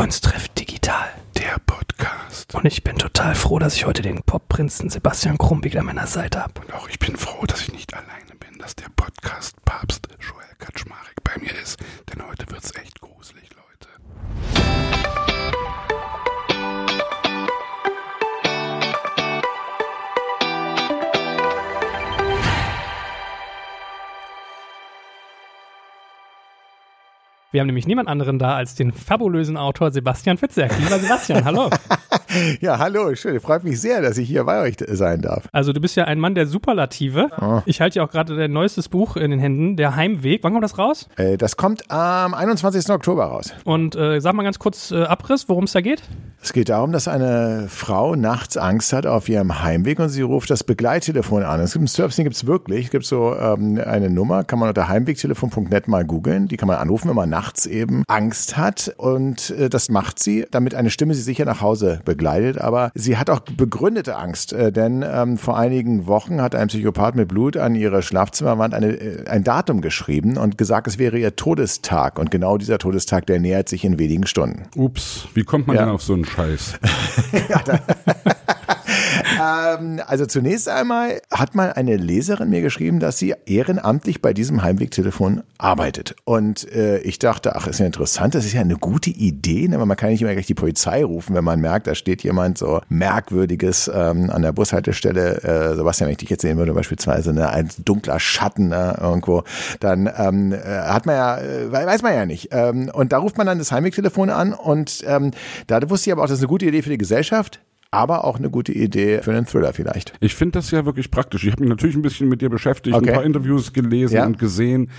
Kunst trifft digital. Der Podcast. Und ich bin total froh, dass ich heute den Popprinzen Sebastian Krumbig an meiner Seite habe. Und auch ich bin froh, dass ich nicht alleine bin, dass der Podcast Papst Joel Kaczmarek bei mir ist. Denn heute wird's echt gruselig, Leute. Wir haben nämlich niemand anderen da als den fabulösen Autor Sebastian Fitzek. Lieber Sebastian, hallo. Ja, hallo, schön. Freut mich sehr, dass ich hier bei euch sein darf. Also du bist ja ein Mann der Superlative. Oh. Ich halte ja auch gerade dein neuestes Buch in den Händen, Der Heimweg. Wann kommt das raus? Äh, Das kommt am 21. Oktober raus. Und äh, sag mal ganz kurz äh, Abriss, worum es da geht. Es geht darum, dass eine Frau nachts Angst hat auf ihrem Heimweg und sie ruft das Begleittelefon an. Es gibt ein Service, den gibt es wirklich. Es gibt so ähm, eine Nummer, kann man unter heimwegtelefon.net mal googeln. Die kann man anrufen, wenn man nachts eben Angst hat. Und äh, das macht sie, damit eine Stimme sie sicher nach Hause begleitet. Aber sie hat auch begründete Angst, äh, denn ähm, vor einigen Wochen hat ein Psychopath mit Blut an ihre Schlafzimmerwand eine, äh, ein Datum geschrieben und gesagt, es wäre ihr Todestag. Und genau dieser Todestag, der nähert sich in wenigen Stunden. Ups, wie kommt man Ja. denn auf so einen Scheiß? Ähm, also zunächst einmal hat mal eine Leserin mir geschrieben, dass sie ehrenamtlich bei diesem Heimwegtelefon arbeitet. Und äh, ich dachte, ach, ist ja interessant, das ist ja eine gute Idee, ne? weil man kann nicht immer gleich die Polizei rufen, wenn man merkt, da steht jemand so merkwürdiges ähm, an der Bushaltestelle. Äh, Sebastian, wenn ich dich jetzt sehen würde, beispielsweise ne, ein dunkler Schatten ne, irgendwo, dann ähm, äh, hat man ja, äh, weiß man ja nicht. Ähm, und da ruft man dann das Heimwegtelefon an und ähm, da wusste ich aber auch, das ist eine gute Idee für die Gesellschaft. Aber auch eine gute Idee für einen Thriller vielleicht. Ich finde das ja wirklich praktisch. Ich habe mich natürlich ein bisschen mit dir beschäftigt, Okay. ein paar Interviews gelesen Ja. und gesehen.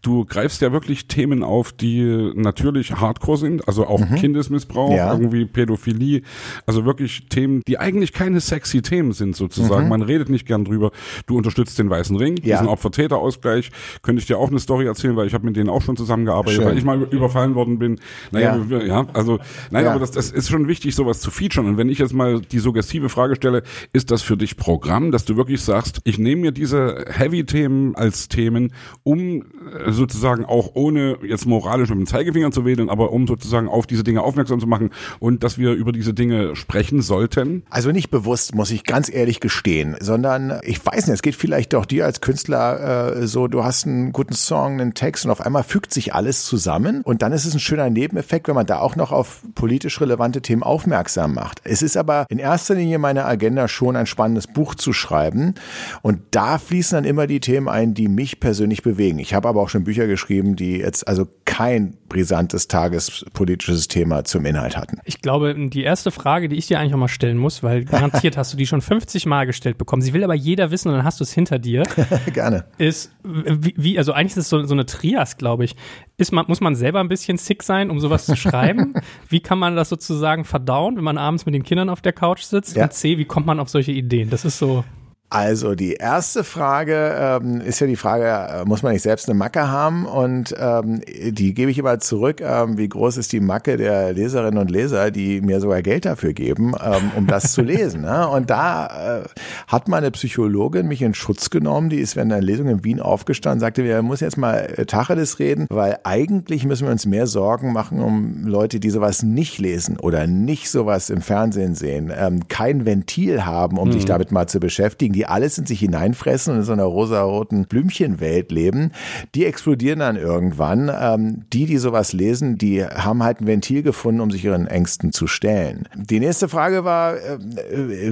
Du greifst ja wirklich Themen auf, die natürlich hardcore sind, also auch Kindesmissbrauch, Mhm. Ja. irgendwie Pädophilie, also wirklich Themen, die eigentlich keine sexy Themen sind sozusagen. Man redet nicht gern drüber. Du unterstützt den Weißen Ring, Mhm. Ja. diesen Opfer-Täter-Ausgleich. Könnte ich dir auch eine Story erzählen, weil ich habe mit denen auch schon zusammengearbeitet, Schön. weil ich mal überfallen worden bin. Naja, Ja. also nein, Ja. aber das, das ist schon wichtig, sowas zu featuren. Und wenn ich jetzt mal die suggestive Frage stelle, ist das für dich Programm, dass du wirklich sagst, ich nehme mir diese Heavy-Themen als Themen, um äh, sozusagen auch ohne jetzt moralisch mit dem Zeigefinger zu wedeln, aber um sozusagen auf diese Dinge aufmerksam zu machen und dass wir über diese Dinge sprechen sollten? Also nicht bewusst, muss ich ganz ehrlich gestehen, sondern ich weiß nicht, es geht vielleicht doch dir als Künstler äh, so, du hast einen guten Song, einen Text und auf einmal fügt sich alles zusammen und dann ist es ein schöner Nebeneffekt, wenn man da auch noch auf politisch relevante Themen aufmerksam macht. Es ist aber in erster Linie meine Agenda schon ein spannendes Buch zu schreiben und da fließen dann immer die Themen ein, die mich persönlich bewegen. Ich habe aber auch schon Bücher geschrieben, die jetzt also kein brisantes tagespolitisches Thema zum Inhalt hatten. Ich glaube, die erste Frage, die ich dir eigentlich auch mal stellen muss, weil garantiert hast du die schon 50 Mal gestellt bekommen. Sie will aber jeder wissen und dann hast du es hinter dir. Gerne. ist, wie, wie also eigentlich ist es so, so eine Trias, glaube ich. Ist man, muss man selber ein bisschen sick sein, um sowas zu schreiben? wie kann man das sozusagen verdauen, wenn man abends mit den Kindern auf der Couch sitzt? Ja. Und C, wie kommt man auf solche Ideen? Das ist so. Also die erste Frage ähm, ist ja die Frage, äh, muss man nicht selbst eine Macke haben? Und ähm, die gebe ich immer zurück. Ähm, wie groß ist die Macke der Leserinnen und Leser, die mir sogar Geld dafür geben, ähm, um das zu lesen? Ne? Und da äh, hat meine Psychologin mich in Schutz genommen. Die ist während einer Lesung in Wien aufgestanden, sagte, wir müssen jetzt mal äh, Tacheles reden, weil eigentlich müssen wir uns mehr Sorgen machen um Leute, die sowas nicht lesen oder nicht sowas im Fernsehen sehen, ähm, kein Ventil haben, um sich damit mal zu beschäftigen, die alles in sich hineinfressen und in so einer rosaroten Blümchenwelt leben, die explodieren dann irgendwann. Ähm, die, die sowas lesen, die haben halt ein Ventil gefunden, um sich ihren Ängsten zu stellen. Die nächste Frage war, äh,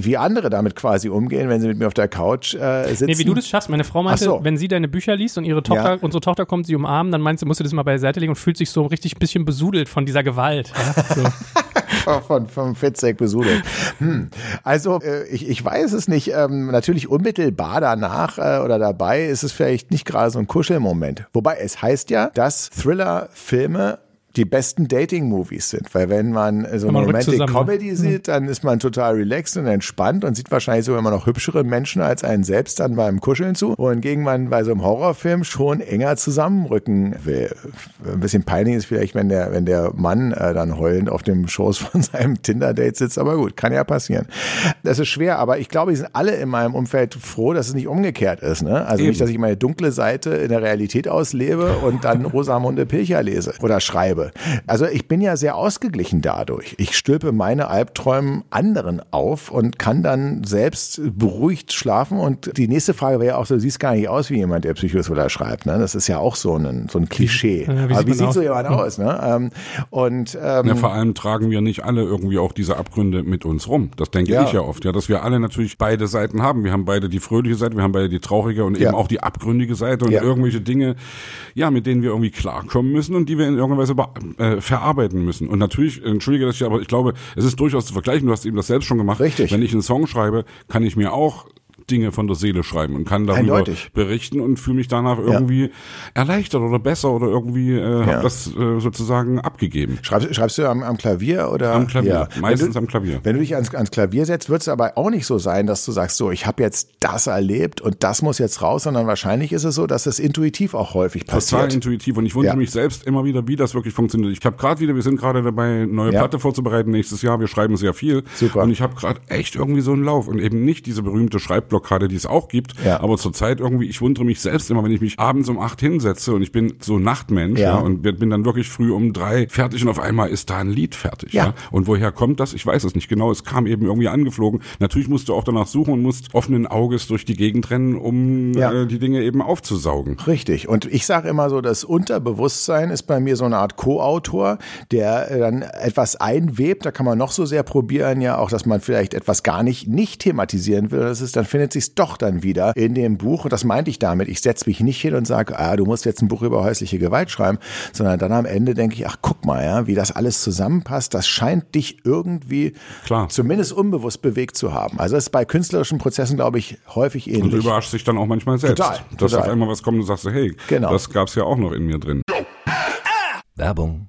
wie andere damit quasi umgehen, wenn sie mit mir auf der Couch äh, sitzen. Nee, wie du das schaffst. Meine Frau meinte, so. wenn sie deine Bücher liest und ihre Tochter, Ja. unsere Tochter kommt sie umarmen, dann meint sie, musst du das mal beiseite legen und fühlt sich so richtig ein bisschen besudelt von dieser Gewalt. Ja? So. von, von Fitzek besudelt. Hm. Also äh, ich, ich weiß es nicht. Ähm, natürlich unmittelbar danach äh, oder dabei ist es vielleicht nicht gerade so ein Kuschelmoment. Wobei es heißt ja, dass Thriller-Filme die besten Dating-Movies sind, weil wenn man so eine rückt zusammen, Romantic-Comedy sieht, dann ist man total relaxed und entspannt und sieht wahrscheinlich sogar immer noch hübschere Menschen als einen selbst dann beim Kuscheln zu, wohingegen man bei so einem Horrorfilm schon enger zusammenrücken will. Ein bisschen peinlich ist vielleicht, wenn der, wenn der Mann äh, dann heulend auf dem Schoß von seinem Tinder-Date sitzt, aber gut, kann ja passieren. Das ist schwer, aber ich glaube, die sind alle in meinem Umfeld froh, dass es nicht umgekehrt ist. Ne? Also Eben. nicht, dass ich meine dunkle Seite in der Realität auslebe und dann Rosamunde Pilcher lese oder schreibe. Also ich bin ja sehr ausgeglichen dadurch. Ich stülpe meine Albträume anderen auf und kann dann selbst beruhigt schlafen. Und die nächste Frage wäre ja auch so, du siehst gar nicht aus wie jemand, der Psychothriller schreibt. Ne? Das ist ja auch so ein, so ein Klischee. Ja, wie Aber wie sieht so jemand aus? Ne? Ähm, und, ähm, ja, vor allem tragen wir nicht alle irgendwie auch diese Abgründe mit uns rum. Das denke ja. ich ja oft, ja, dass wir alle natürlich beide Seiten haben. Wir haben beide die fröhliche Seite, wir haben beide die traurige und ja. eben auch die abgründige Seite und irgendwelche Dinge, ja, mit denen wir irgendwie klarkommen müssen und die wir in irgendeiner Weise äh, verarbeiten müssen. Und natürlich, entschuldige das, aber ich glaube, es ist durchaus zu vergleichen. Du hast eben das selbst schon gemacht. Richtig. Wenn ich einen Song schreibe, kann ich mir auch Dinge von der Seele schreiben und kann darüber Eindeutig. berichten und fühle mich danach irgendwie ja. erleichtert oder besser oder irgendwie äh, ja. habe das äh, sozusagen abgegeben. Schreibst, schreibst du am, am Klavier oder? Am Klavier, ja. meistens du, am Klavier. Wenn du dich ans, ans Klavier setzt, wird es aber auch nicht so sein, dass du sagst, so, ich habe jetzt das erlebt und das muss jetzt raus, sondern wahrscheinlich ist es so, dass es intuitiv auch häufig passiert. Total intuitiv und ich wundere mich selbst immer wieder, wie das wirklich funktioniert. Ich habe gerade wieder, wir sind gerade dabei, neue Platte vorzubereiten nächstes Jahr. Wir schreiben sehr viel Super. und ich habe gerade echt irgendwie so einen Lauf und eben nicht diese berühmte Schreibblockade, die es auch gibt. Ja. Aber zurzeit irgendwie, ich wundere mich selbst immer, wenn ich mich abends um acht hinsetze und ich bin so Nachtmensch ja. ja und bin dann wirklich früh um drei fertig und auf einmal ist da ein Lied fertig. Ja. ja. Und woher kommt das? Ich weiß es nicht genau. Es kam eben irgendwie angeflogen. Natürlich musst du auch danach suchen und musst offenen Auges durch die Gegend rennen, um äh, die Dinge eben aufzusaugen. Richtig. Und ich sage immer so, das Unterbewusstsein ist bei mir so eine Art Co-Autor, der äh, dann etwas einwebt. Da kann man noch so sehr probieren, ja auch, dass man vielleicht etwas gar nicht nicht thematisieren will. Das ist, dann findet sich doch dann wieder in dem Buch. Und das meinte ich damit. Ich setze mich nicht hin und sage, ah, du musst jetzt ein Buch über häusliche Gewalt schreiben, sondern dann am Ende denke ich, ach, guck mal, ja, wie das alles zusammenpasst. Das scheint dich irgendwie Klar. zumindest unbewusst bewegt zu haben. Also das ist bei künstlerischen Prozessen, glaube ich, häufig ähnlich. Und du überraschst dich dann auch manchmal selbst. Total. Dass total. auf einmal was kommt und sagst, hey, genau. das gab's ja auch noch in mir drin. Werbung.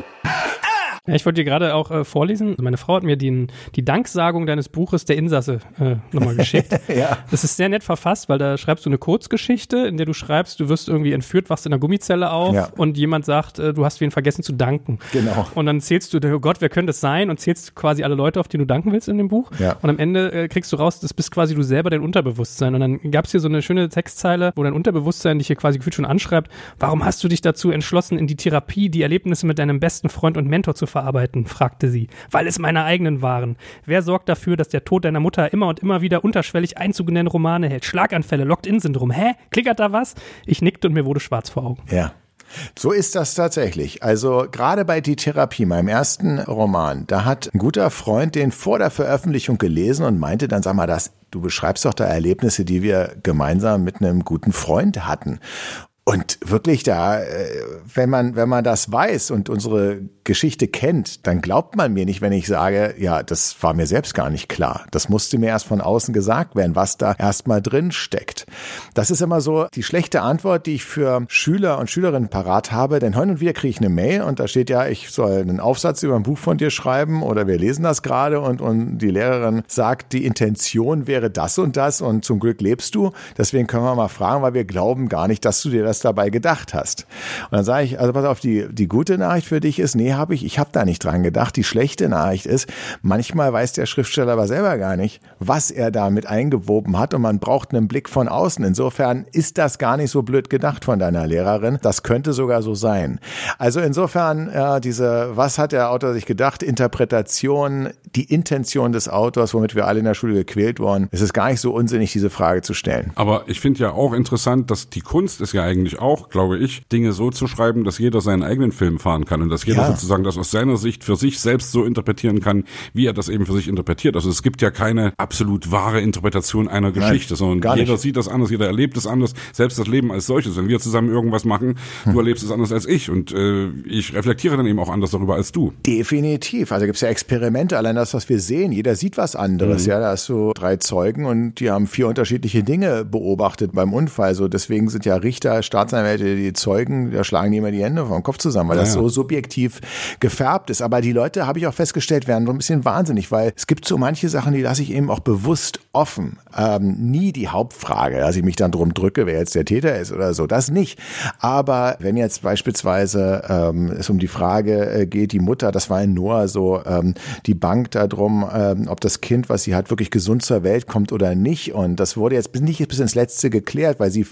Ja, ich wollte dir gerade auch äh, vorlesen. Meine Frau hat mir die, die Danksagung deines Buches Der Insasse äh, nochmal geschickt. ja. Das ist sehr nett verfasst, weil da schreibst du eine Kurzgeschichte, in der du schreibst, du wirst irgendwie entführt, wachst in einer Gummizelle auf ja. und jemand sagt, äh, du hast wen vergessen zu danken. Genau. Und dann zählst du, oh Gott, wer könnte es sein? Und zählst quasi alle Leute, auf die du danken willst in dem Buch. Ja. Und am Ende äh, kriegst du raus, das bist quasi du selber dein Unterbewusstsein. Und dann gab es hier so eine schöne Textzeile, wo dein Unterbewusstsein dich hier quasi gefühlt schon anschreibt, warum hast du dich dazu entschlossen, in die Therapie die Erlebnisse mit deinem besten Freund und Mentor zu verarbeiten? fragte sie. Weil es meine eigenen waren. Wer sorgt dafür, dass der Tod deiner Mutter immer und immer wieder unterschwellig Einzug in deine Romane hält? Schlaganfälle, Locked-In-Syndrom. Hä? Klickert da was? Ich nickte und mir wurde schwarz vor Augen. Ja. So ist das tatsächlich. Also gerade bei Die Therapie, meinem ersten Roman, da hat ein guter Freund den vor der Veröffentlichung gelesen und meinte dann, sag mal, das, du beschreibst doch da Erlebnisse, die wir gemeinsam mit einem guten Freund hatten. Und wirklich da, äh, wenn man, wenn man das weiß und unsere Geschichte kennt, dann glaubt man mir nicht, wenn ich sage, ja, das war mir selbst gar nicht klar. Das musste mir erst von außen gesagt werden, was da erstmal drin steckt. Das ist immer so die schlechte Antwort, die ich für Schüler und Schülerinnen parat habe, denn hin und wieder kriege ich eine Mail und da steht ja, ich soll einen Aufsatz über ein Buch von dir schreiben oder wir lesen das gerade und, und die Lehrerin sagt, die Intention wäre das und das und zum Glück lebst du. Deswegen können wir mal fragen, weil wir glauben gar nicht, dass du dir das das dabei gedacht hast. Und dann sage ich, also pass auf, die, die gute Nachricht für dich ist, nee, habe ich, ich habe da nicht dran gedacht. Die schlechte Nachricht ist, manchmal weiß der Schriftsteller aber selber gar nicht, was er damit eingewoben hat und man braucht einen Blick von außen. Insofern ist das gar nicht so blöd gedacht von deiner Lehrerin. Das könnte sogar so sein. Also insofern, ja, diese, was hat der Autor sich gedacht? Interpretation, die Intention des Autors, womit wir alle in der Schule gequält wurden. Es ist gar nicht so unsinnig, diese Frage zu stellen. Aber ich finde ja auch interessant, dass die Kunst ist ja eigentlich eigentlich auch, glaube ich, Dinge so zu schreiben, dass jeder seinen eigenen Film fahren kann und dass jeder ja. sozusagen das aus seiner Sicht für sich selbst so interpretieren kann, wie er das eben für sich interpretiert. Also es gibt ja keine absolut wahre Interpretation einer Geschichte, Nein, sondern jeder sieht das anders, jeder erlebt es anders, selbst das Leben als solches. Wenn wir zusammen irgendwas machen, hm. du erlebst es anders als ich und äh, ich reflektiere dann eben auch anders darüber als du. Definitiv. Also gibt es ja Experimente, allein das, was wir sehen, jeder sieht was anderes. Mhm. Ja, da hast du drei Zeugen und die haben vier unterschiedliche Dinge beobachtet beim Unfall. So deswegen sind ja Richter, Staatsanwälte, die Zeugen, da schlagen die immer die Hände vom Kopf zusammen, weil ja, das so subjektiv gefärbt ist. Aber die Leute, habe ich auch festgestellt, werden so ein bisschen wahnsinnig, weil es gibt so manche Sachen, die lasse ich eben auch bewusst offen. Ähm, nie die Hauptfrage, dass ich mich dann drum drücke, wer jetzt der Täter ist oder so. Das nicht. Aber wenn jetzt beispielsweise ähm, es um die Frage äh, geht, die Mutter, das war in Noah so, ähm, die Bank darum, ähm, ob das Kind, was sie hat, wirklich gesund zur Welt kommt oder nicht. Und das wurde jetzt nicht bis ins Letzte geklärt, weil sie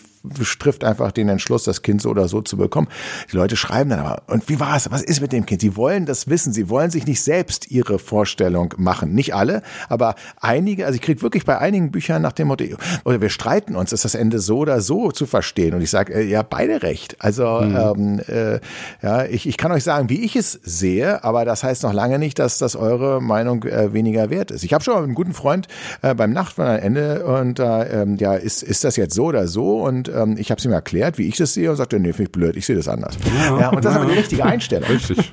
trifft einfach den Entschluss, das Kind so oder so zu bekommen. Die Leute schreiben dann aber, und wie war es? Was ist mit dem Kind? Sie wollen das wissen. Sie wollen sich nicht selbst ihre Vorstellung machen. Nicht alle, aber einige, also ich kriege wirklich bei einigen Büchern nach dem Motto, oder wir streiten uns, ist das Ende so oder so zu verstehen. Und ich sage, äh, ja, beide recht. Also mhm. ähm, äh, ja, ich, ich kann euch sagen, wie ich es sehe, aber das heißt noch lange nicht, dass, dass eure Meinung äh, weniger wert ist. Ich habe schon mal einen guten Freund äh, beim Nachtwanderende und äh, ähm, ja, ist, ist das jetzt so oder so? Und ähm, ich habe es ihm erklärt, wie ich das sehe und sagte, nee, finde ich blöd, ich sehe das anders. Ja, ja und das ist aber die richtige Einstellung. Richtig.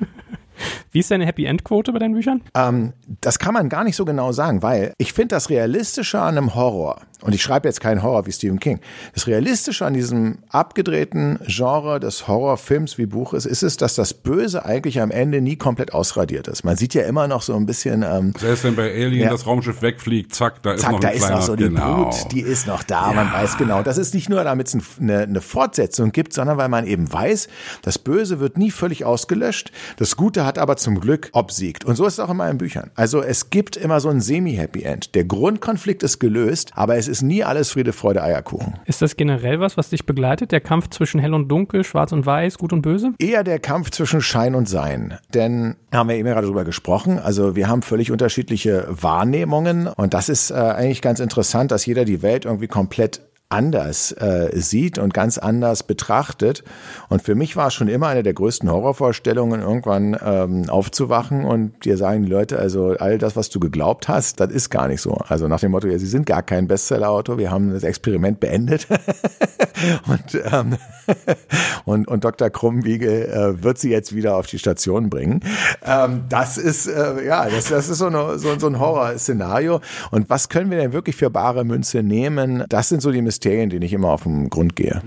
Wie ist deine Happy End Quote bei deinen Büchern? Ähm, das kann man gar nicht so genau sagen, weil ich finde das Realistische an einem Horror und ich schreibe jetzt keinen Horror wie Stephen King. Das Realistische an diesem abgedrehten Genre des Horrorfilms wie Buches ist es, dass das Böse eigentlich am Ende nie komplett ausradiert ist. Man sieht ja immer noch so ein bisschen. Ähm, Selbst wenn bei Alien ja, das Raumschiff wegfliegt, zack, da ist zack, noch ein da ist noch so die genau. Brut, die ist noch da. Ja. Man weiß genau. Das ist nicht nur, damit es eine, eine Fortsetzung gibt, sondern weil man eben weiß, das Böse wird nie völlig ausgelöscht. Das Gute hat aber zum Glück obsiegt. Und so ist es auch in meinen Büchern. Also es gibt immer so ein Semi-Happy End. Der Grundkonflikt ist gelöst, aber es ist nie alles Friede, Freude, Eierkuchen. Ist das generell was, was dich begleitet? Der Kampf zwischen hell und dunkel, schwarz und weiß, gut und böse? Eher der Kampf zwischen Schein und Sein. Denn haben wir eben gerade darüber gesprochen. Also wir haben völlig unterschiedliche Wahrnehmungen. Und das ist äh, eigentlich ganz interessant, dass jeder die Welt irgendwie komplett anders äh, sieht und ganz anders betrachtet. Und für mich war es schon immer eine der größten Horrorvorstellungen, irgendwann ähm, aufzuwachen und dir sagen die Leute, also all das, was du geglaubt hast, das ist gar nicht so. Also nach dem Motto, ja, sie sind gar kein Bestsellerautor, wir haben das Experiment beendet. und, ähm, und, und Dr. Krummwiegel äh, wird sie jetzt wieder auf die Station bringen. Ähm, das ist, äh, ja, das, das ist so, eine, so, so ein Horrorszenario. Und was können wir denn wirklich für bare Münze nehmen? Das sind so die denen ich immer auf den Grund gehe.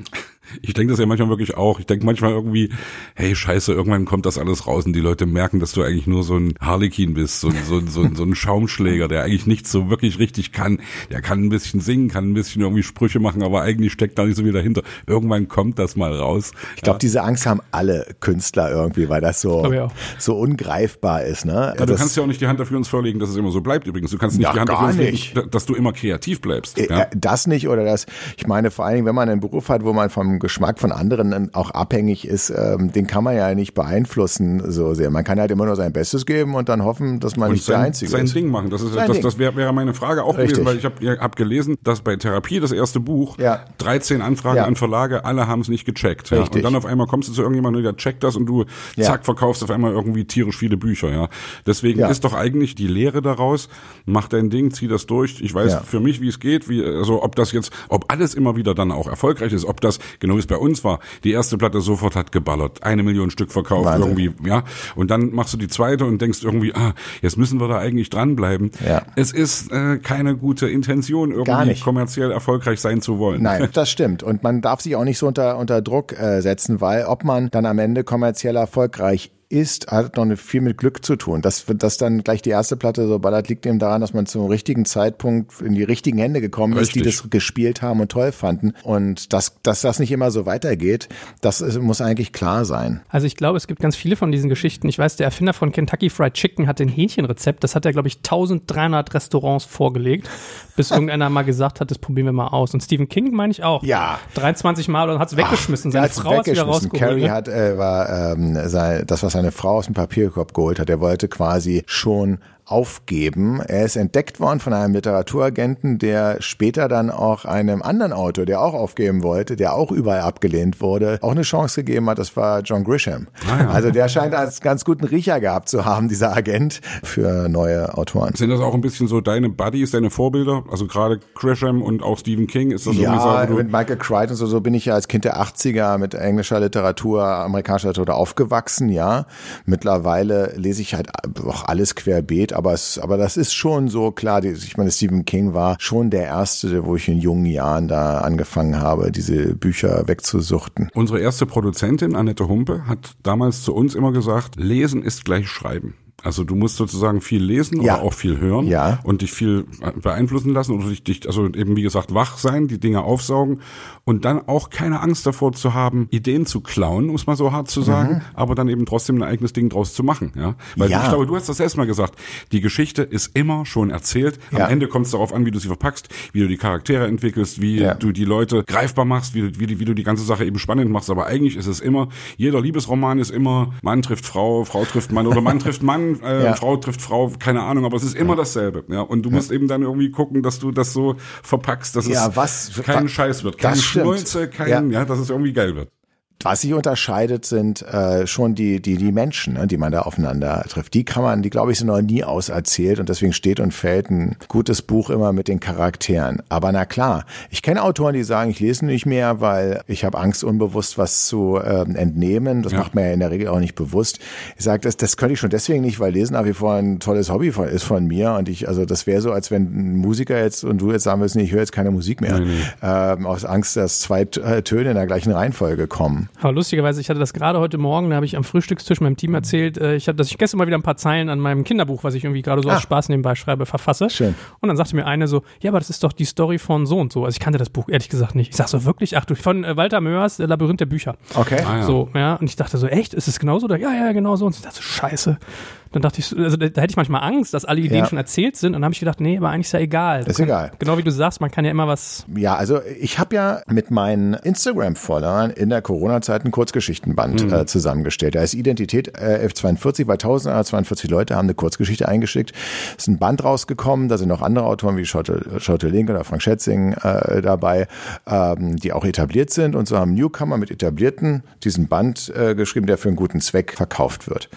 Ich denke das ja manchmal wirklich auch. Ich denke manchmal irgendwie, hey, scheiße, irgendwann kommt das alles raus und die Leute merken, dass du eigentlich nur so ein Harlekin bist, so, so, so, so ein Schaumschläger, der eigentlich nichts so wirklich richtig kann. Der kann ein bisschen singen, kann ein bisschen irgendwie Sprüche machen, aber eigentlich steckt da nicht so viel dahinter. Irgendwann kommt das mal raus. Ich glaube, ja. diese Angst haben alle Künstler irgendwie, weil das so, so ungreifbar ist. Ne? Ja, du kannst ja auch nicht die Hand dafür uns vorlegen, dass es immer so bleibt übrigens. Du kannst nicht ja, die Hand dafür uns legen, dass du immer kreativ bleibst. Äh, ja? Das nicht oder das, ich meine vor allen Dingen, wenn man einen Beruf hat, wo man vom Geschmack von anderen auch abhängig ist, ähm, den kann man ja nicht beeinflussen so sehr. Man kann halt immer nur sein Bestes geben und dann hoffen, dass man und nicht sein, der Einzige sein ist. Sein Ding machen. Das, ist, das, das wäre wär meine Frage auch Richtig. gewesen, weil ich habe hab gelesen, dass bei Therapie das erste Buch ja. 13 Anfragen ja. an Verlage, alle haben es nicht gecheckt. Ja. Und dann auf einmal kommst du zu irgendjemandem, der checkt das und du zack verkaufst auf einmal irgendwie tierisch viele Bücher. Ja, Deswegen ist doch eigentlich die Lehre daraus, mach dein Ding, zieh das durch. Ich weiß für mich, wie es geht, wie, also ob das jetzt, ob alles immer wieder dann auch erfolgreich ist, ob das, genau wie es bei uns war. Die erste Platte sofort hat geballert. Eine Million Stück verkauft Wahnsinn. irgendwie, ja. Und dann machst du die zweite und denkst irgendwie, ah, jetzt müssen wir da eigentlich dranbleiben. Ja. Es ist äh, keine gute Intention, irgendwie kommerziell erfolgreich sein zu wollen. Nein, das stimmt. Und man darf sich auch nicht so unter, unter Druck äh, setzen, weil ob man dann am Ende kommerziell erfolgreich ist, hat noch viel mit Glück zu tun. Dass, dass dann gleich die erste Platte so ballert, liegt eben daran, dass man zum richtigen Zeitpunkt in die richtigen Hände gekommen Richtig. ist, die das gespielt haben und toll fanden. Und dass, dass das nicht immer so weitergeht, das ist, muss eigentlich klar sein. Also ich glaube, es gibt ganz viele von diesen Geschichten. Ich weiß, der Erfinder von Kentucky Fried Chicken hat ein Hähnchenrezept. Das hat er, glaube ich, 1300 Restaurants vorgelegt, bis irgendeiner mal gesagt hat, das probieren wir mal aus. Und Stephen King meine ich auch. Ja. 23 Mal und hat es weggeschmissen. Seine Frau hat es wieder rausgeholt. Carrie ne? hat, äh, war, ähm, sei, das, was seine Frau aus dem Papierkorb geholt hat. Er wollte quasi schon aufgeben. Er ist entdeckt worden von einem Literaturagenten, der später dann auch einem anderen Autor, der auch aufgeben wollte, der auch überall abgelehnt wurde, auch eine Chance gegeben hat. Das war John Grisham. Ah, ja. Also der scheint als ganz guten Riecher gehabt zu haben, dieser Agent für neue Autoren. Sind das auch ein bisschen so deine Buddies, deine Vorbilder? Also gerade Grisham und auch Stephen King, ist das ja, so, mit Michael Crichton und so, so bin ich ja als Kind der 80er mit englischer Literatur, amerikanischer Literatur aufgewachsen, ja. Mittlerweile lese ich halt auch alles querbeet, aber es, aber das ist schon so klar. Ich meine, Stephen King war schon der erste, wo ich in jungen Jahren da angefangen habe, diese Bücher wegzusuchten. Unsere erste Produzentin, Annette Humpe, hat damals zu uns immer gesagt, lesen ist gleich schreiben. Also du musst sozusagen viel lesen ja. oder auch viel hören ja. und dich viel beeinflussen lassen oder dich, dich, also eben wie gesagt, wach sein, die Dinge aufsaugen und dann auch keine Angst davor zu haben, Ideen zu klauen, muss man so hart zu sagen, mhm. aber dann eben trotzdem ein eigenes Ding draus zu machen. Ja? Weil ja. ich glaube, du hast das erstmal gesagt, die Geschichte ist immer schon erzählt. Am ja. Ende kommt es darauf an, wie du sie verpackst, wie du die Charaktere entwickelst, wie du die Leute greifbar machst, wie, wie, wie du die ganze Sache eben spannend machst. Aber eigentlich ist es immer, jeder Liebesroman ist immer Mann trifft Frau, Frau trifft Mann oder Mann trifft Mann, äh, ja. Frau trifft Frau, keine Ahnung, aber es ist immer dasselbe. Ja? Und du musst eben dann irgendwie gucken, dass du das so verpackst, dass es was, kein Scheiß wird, keine Schnulze, kein, ja. dass es irgendwie geil wird. Was sich unterscheidet, sind äh, schon die, die, die Menschen, ne, die man da aufeinander trifft. Die kann man, die glaube ich, sind noch nie auserzählt und deswegen steht und fällt ein gutes Buch immer mit den Charakteren. Aber na klar, ich kenne Autoren, die sagen, ich lese nicht mehr, weil ich habe Angst, unbewusst was zu ähm, entnehmen. Das ja. macht man ja in der Regel auch nicht bewusst. Ich sage, das, das könnte ich schon deswegen nicht, weil Lesen nach wie vor ein tolles Hobby von, ist von mir. Und ich, also das wäre so, als wenn ein Musiker jetzt und du jetzt sagen würdest, nee, ich höre jetzt keine Musik mehr. Nee, nee. Ähm, aus Angst, dass zwei äh, Töne in der gleichen Reihenfolge kommen. Aber lustigerweise, ich hatte das gerade heute Morgen, da habe ich am Frühstückstisch meinem Team erzählt, äh, ich habe, dass ich gestern mal wieder ein paar Zeilen an meinem Kinderbuch, was ich irgendwie gerade so ah. aus Spaß nebenbei schreibe, verfasse. Schön. Und dann sagte mir eine so, ja, aber das ist doch die Story von so und so. Also ich kannte das Buch ehrlich gesagt nicht. Ich sag so, wirklich? Ach du, von äh, Walter Mörs, Labyrinth der Bücher. Okay. Ah, ja. So, ja. Und ich dachte so, echt? Ist es genauso? Da, ja, ja, genau so. Und ich dachte so, scheiße. Dann dachte ich, also da, da, hätte ich manchmal Angst, dass alle Ideen ja. schon erzählt sind. Und dann habe ich gedacht, nee, aber eigentlich ist ja egal. ist kann, egal. Genau wie du sagst, man kann ja immer was. Ja, also ich habe ja mit meinen Instagram-Followern in der Corona-Zeit einen Kurzgeschichtenband mhm. äh, zusammengestellt. Da ist Identität äh, F42, weil 1042 Leute haben eine Kurzgeschichte eingeschickt. Es ist ein Band rausgekommen, da sind noch andere Autoren wie Schotte, Schotte Link oder Frank Schätzing äh, dabei, ähm, die auch etabliert sind. Und so haben Newcomer mit Etablierten diesen Band äh, geschrieben, der für einen guten Zweck verkauft wird.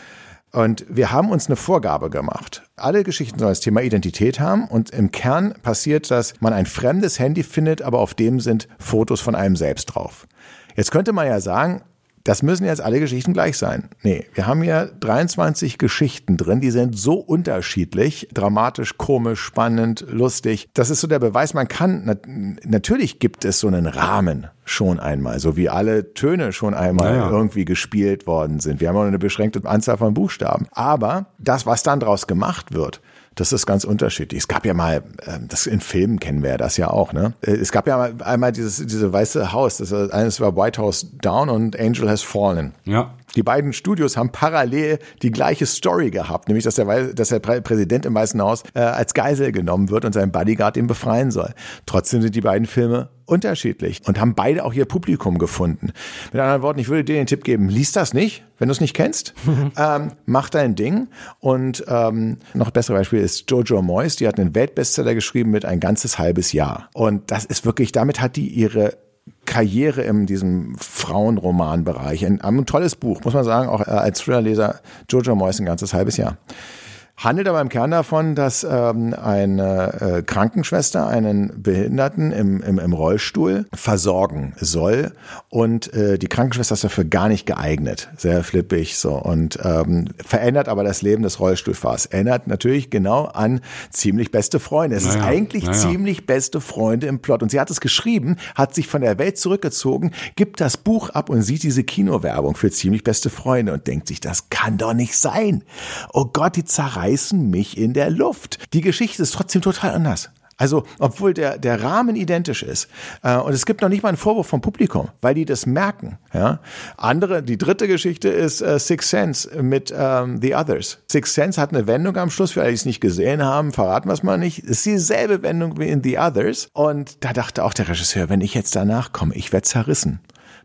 Und wir haben uns eine Vorgabe gemacht. Alle Geschichten sollen das Thema Identität haben und im Kern passiert, dass man ein fremdes Handy findet, aber auf dem sind Fotos von einem selbst drauf. Jetzt könnte man ja sagen, das müssen jetzt alle Geschichten gleich sein. Nee, wir haben hier 23 Geschichten drin, die sind so unterschiedlich, dramatisch, komisch, spannend, lustig. Das ist so der Beweis, man kann, natürlich gibt es so einen Rahmen schon einmal, so wie alle Töne schon einmal ja, irgendwie gespielt worden sind. Wir haben auch eine beschränkte Anzahl von Buchstaben. Aber das, was dann draus gemacht wird, das ist ganz unterschiedlich. Es gab ja mal, ähm, das in Filmen kennen wir das ja auch, ne? Äh, es gab ja einmal dieses, diese weiße Haus, das eines war White House Down und Angel Has Fallen. Ja. Die beiden Studios haben parallel die gleiche Story gehabt, nämlich dass der, dass der Präsident im Weißen Haus äh, als Geisel genommen wird und sein Bodyguard ihn befreien soll. Trotzdem sind die beiden Filme unterschiedlich und haben beide auch ihr Publikum gefunden. Mit anderen Worten, ich würde dir den Tipp geben, lies das nicht, wenn du es nicht kennst. ähm, mach dein Ding. Und ähm, noch ein besseres Beispiel ist Jojo Moyes, die hat einen Weltbestseller geschrieben mit ein ganzes halbes Jahr. Und das ist wirklich, damit hat die ihre Karriere in diesem Frauenromanbereich. Ein, ein tolles Buch, muss man sagen, auch äh, als Thrillerleser Jojo Moyes ein ganzes halbes Jahr handelt aber im Kern davon, dass ähm, eine äh, Krankenschwester einen Behinderten im, im, im Rollstuhl versorgen soll und äh, die Krankenschwester ist dafür gar nicht geeignet, sehr flippig so und ähm, verändert aber das Leben des Rollstuhlfahrers. Erinnert natürlich genau an ziemlich beste Freunde. Es naja, ist eigentlich naja. ziemlich beste Freunde im Plot und sie hat es geschrieben, hat sich von der Welt zurückgezogen, gibt das Buch ab und sieht diese Kinowerbung für ziemlich beste Freunde und denkt sich, das kann doch nicht sein. Oh Gott, die Zerreißung reißen mich in der Luft. Die Geschichte ist trotzdem total anders. Also, obwohl der, der Rahmen identisch ist. Äh, und es gibt noch nicht mal einen Vorwurf vom Publikum, weil die das merken. Ja? Andere, die dritte Geschichte ist äh, Six Sense mit ähm, The Others. Six Sense hat eine Wendung am Schluss, für alle, die es nicht gesehen haben, verraten wir es mal nicht. Ist dieselbe Wendung wie in The Others. Und da dachte auch der Regisseur, wenn ich jetzt danach komme, ich werde zerrissen